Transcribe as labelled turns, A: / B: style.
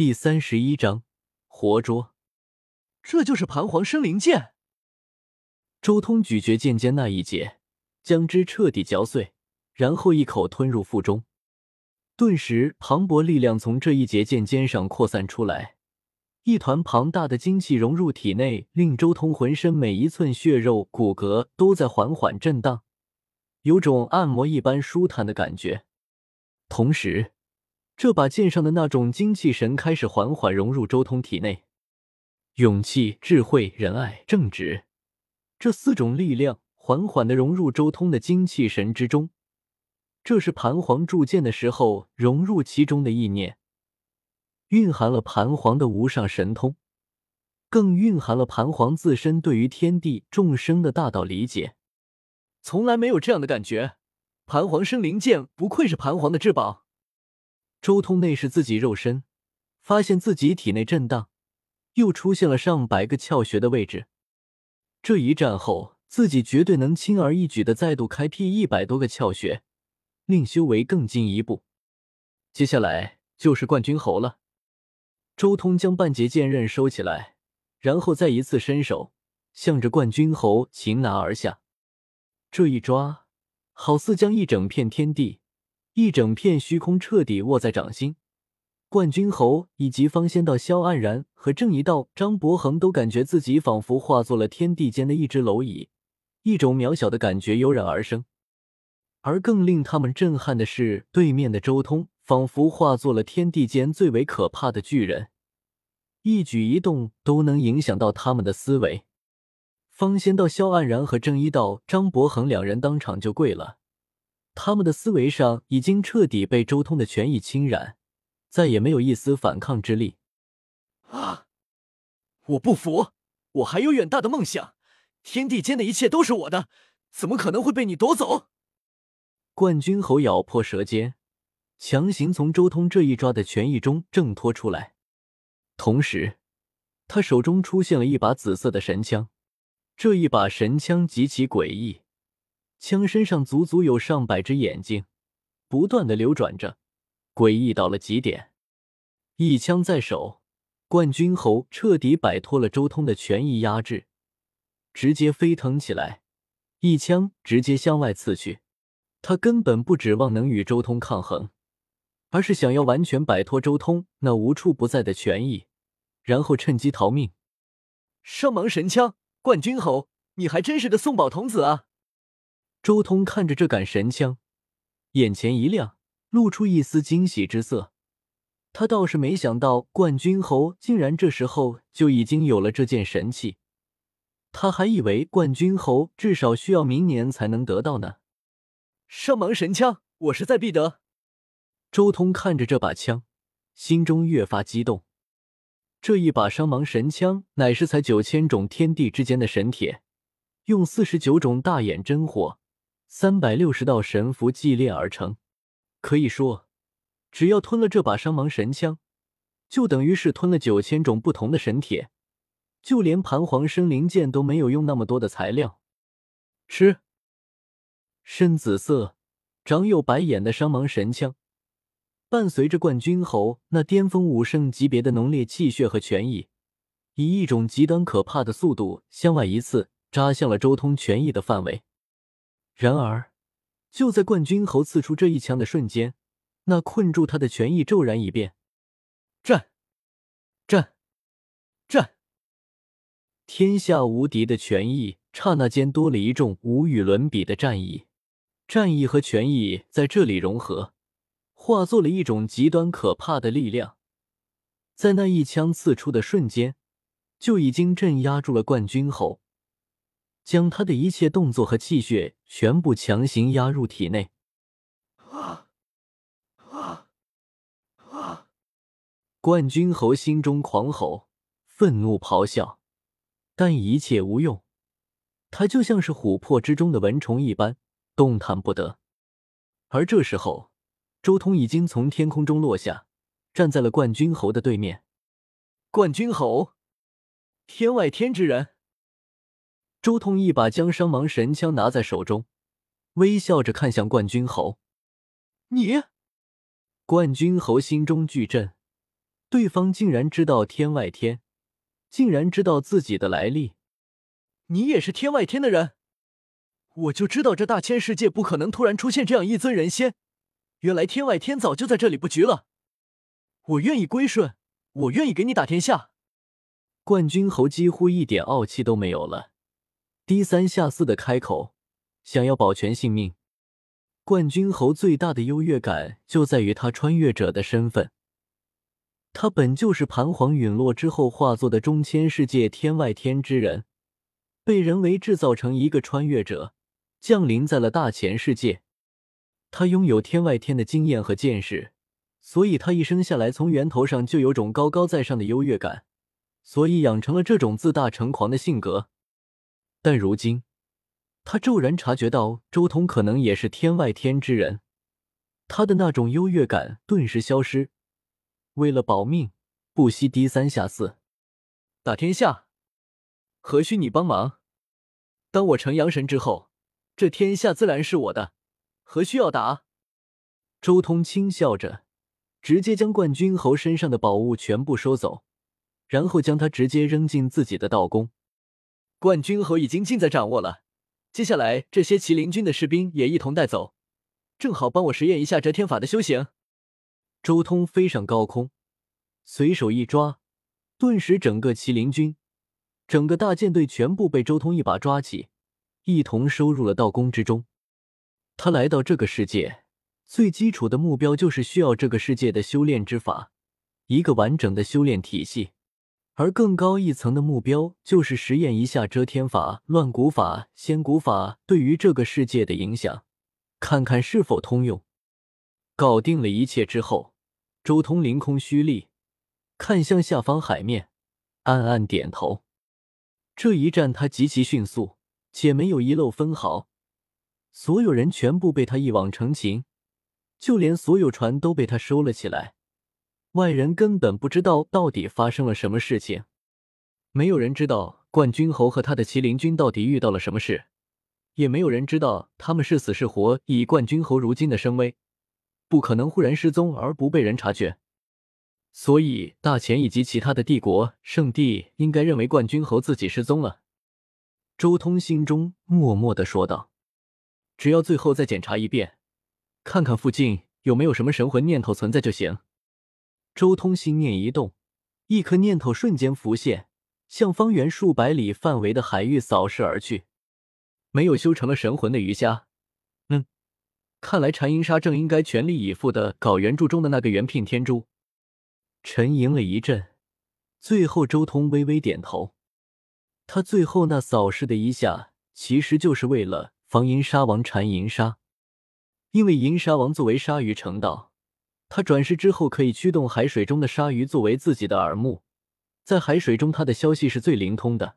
A: 第三十一章活捉。
B: 这就是盘皇生灵剑。
A: 周通咀嚼剑尖那一节，将之彻底嚼碎，然后一口吞入腹中。顿时，磅礴力量从这一节剑尖上扩散出来，一团庞大的精气融入体内，令周通浑身每一寸血肉骨骼都在缓缓震荡，有种按摩一般舒坦的感觉。同时，这把剑上的那种精气神开始缓缓融入周通体内，勇气、智慧、仁爱、正直这四种力量缓缓的融入周通的精气神之中。这是盘皇铸剑的时候融入其中的意念，蕴含了盘皇的无上神通，更蕴含了盘皇自身对于天地众生的大道理解。
B: 从来没有这样的感觉，盘皇生灵剑不愧是盘皇的至宝。
A: 周通内视自己肉身，发现自己体内震荡，又出现了上百个窍穴的位置。这一战后，自己绝对能轻而易举的再度开辟一百多个窍穴。令修为更进一步，接下来就是冠军侯了。周通将半截剑刃收起来，然后再一次伸手，向着冠军侯擒拿而下。这一抓，好似将一整片天地、一整片虚空彻底握在掌心。冠军侯以及方仙道、萧黯然和正一道、张伯恒都感觉自己仿佛化作了天地间的一只蝼蚁，一种渺小的感觉油然而生。而更令他们震撼的是，对面的周通仿佛化作了天地间最为可怕的巨人，一举一动都能影响到他们的思维。方仙道萧黯然和正一道张伯恒两人当场就跪了，他们的思维上已经彻底被周通的权益侵染，再也没有一丝反抗之力。
B: 啊！我不服！我还有远大的梦想，天地间的一切都是我的，怎么可能会被你夺走？
A: 冠军侯咬破舌尖，强行从周通这一抓的权益中挣脱出来，同时，他手中出现了一把紫色的神枪。这一把神枪极其诡异，枪身上足足有上百只眼睛，不断的流转着，诡异到了极点。一枪在手，冠军侯彻底摆脱了周通的权益压制，直接飞腾起来，一枪直接向外刺去。他根本不指望能与周通抗衡，而是想要完全摆脱周通那无处不在的权益，然后趁机逃命。
B: 圣芒神枪，冠军侯，你还真是个送宝童子啊！
A: 周通看着这杆神枪，眼前一亮，露出一丝惊喜之色。他倒是没想到冠军侯竟然这时候就已经有了这件神器，他还以为冠军侯至少需要明年才能得到呢。
B: 圣芒神枪，我势在必得。
A: 周通看着这把枪，心中越发激动。这一把伤芒神枪乃是采九千种天地之间的神铁，用四十九种大眼真火、三百六十道神符祭炼而成。可以说，只要吞了这把伤芒神枪，就等于是吞了九千种不同的神铁。就连盘皇生灵剑都没有用那么多的材料。吃。深紫色、长有白眼的伤芒神枪，伴随着冠军侯那巅峰武圣级别的浓烈气血和权益，以一种极端可怕的速度向外一刺，扎向了周通权益的范围。然而，就在冠军侯刺出这一枪的瞬间，那困住他的权益骤然一变，战，战，战！天下无敌的权益刹那间多了一众无与伦比的战意。战意和权益在这里融合，化作了一种极端可怕的力量，在那一枪刺出的瞬间，就已经镇压住了冠军侯，将他的一切动作和气血全部强行压入体内。啊啊啊！冠军侯心中狂吼，愤怒咆哮，但一切无用，他就像是琥珀之中的蚊虫一般。动弹不得，而这时候，周通已经从天空中落下，站在了冠军侯的对面。
B: 冠军侯，天外天之人。
A: 周通一把将伤芒神枪拿在手中，微笑着看向冠军侯。
B: 你，
A: 冠军侯心中巨震，对方竟然知道天外天，竟然知道自己的来历。
B: 你也是天外天的人？我就知道这大千世界不可能突然出现这样一尊人仙，原来天外天早就在这里布局了。我愿意归顺，我愿意给你打天下。
A: 冠军侯几乎一点傲气都没有了，低三下四的开口，想要保全性命。冠军侯最大的优越感就在于他穿越者的身份，他本就是盘黄陨落之后化作的中千世界天外天之人，被人为制造成一个穿越者。降临在了大千世界，他拥有天外天的经验和见识，所以他一生下来从源头上就有种高高在上的优越感，所以养成了这种自大成狂的性格。但如今，他骤然察觉到周通可能也是天外天之人，他的那种优越感顿时消失。为了保命，不惜低三下四，
B: 打天下，何须你帮忙？当我成阳神之后。这天下自然是我的，何须要打？
A: 周通轻笑着，直接将冠军侯身上的宝物全部收走，然后将他直接扔进自己的道宫。
B: 冠军侯已经尽在掌握了，接下来这些麒麟军的士兵也一同带走，正好帮我实验一下遮天法的修行。
A: 周通飞上高空，随手一抓，顿时整个麒麟军、整个大舰队全部被周通一把抓起。一同收入了道宫之中。他来到这个世界，最基础的目标就是需要这个世界的修炼之法，一个完整的修炼体系；而更高一层的目标就是实验一下遮天法、乱古法、仙古法对于这个世界的影响，看看是否通用。搞定了一切之后，周通凌空虚立，看向下方海面，暗暗点头。这一战他极其迅速。且没有遗漏分毫，所有人全部被他一网成擒，就连所有船都被他收了起来。外人根本不知道到底发生了什么事情，没有人知道冠军侯和他的麒麟军到底遇到了什么事，也没有人知道他们是死是活。以冠军侯如今的声威，不可能忽然失踪而不被人察觉，所以大钱以及其他的帝国圣地应该认为冠军侯自己失踪了。周通心中默默的说道：“只要最后再检查一遍，看看附近有没有什么神魂念头存在就行。”周通心念一动，一颗念头瞬间浮现，向方圆数百里范围的海域扫视而去。没有修成了神魂的鱼虾，嗯，看来禅银沙正应该全力以赴的搞原著中的那个元聘天珠。沉吟了一阵，最后周通微微点头。他最后那扫视的一下，其实就是为了防银沙王缠银沙，因为银沙王作为鲨鱼成道，他转世之后可以驱动海水中的鲨鱼作为自己的耳目，在海水中他的消息是最灵通的。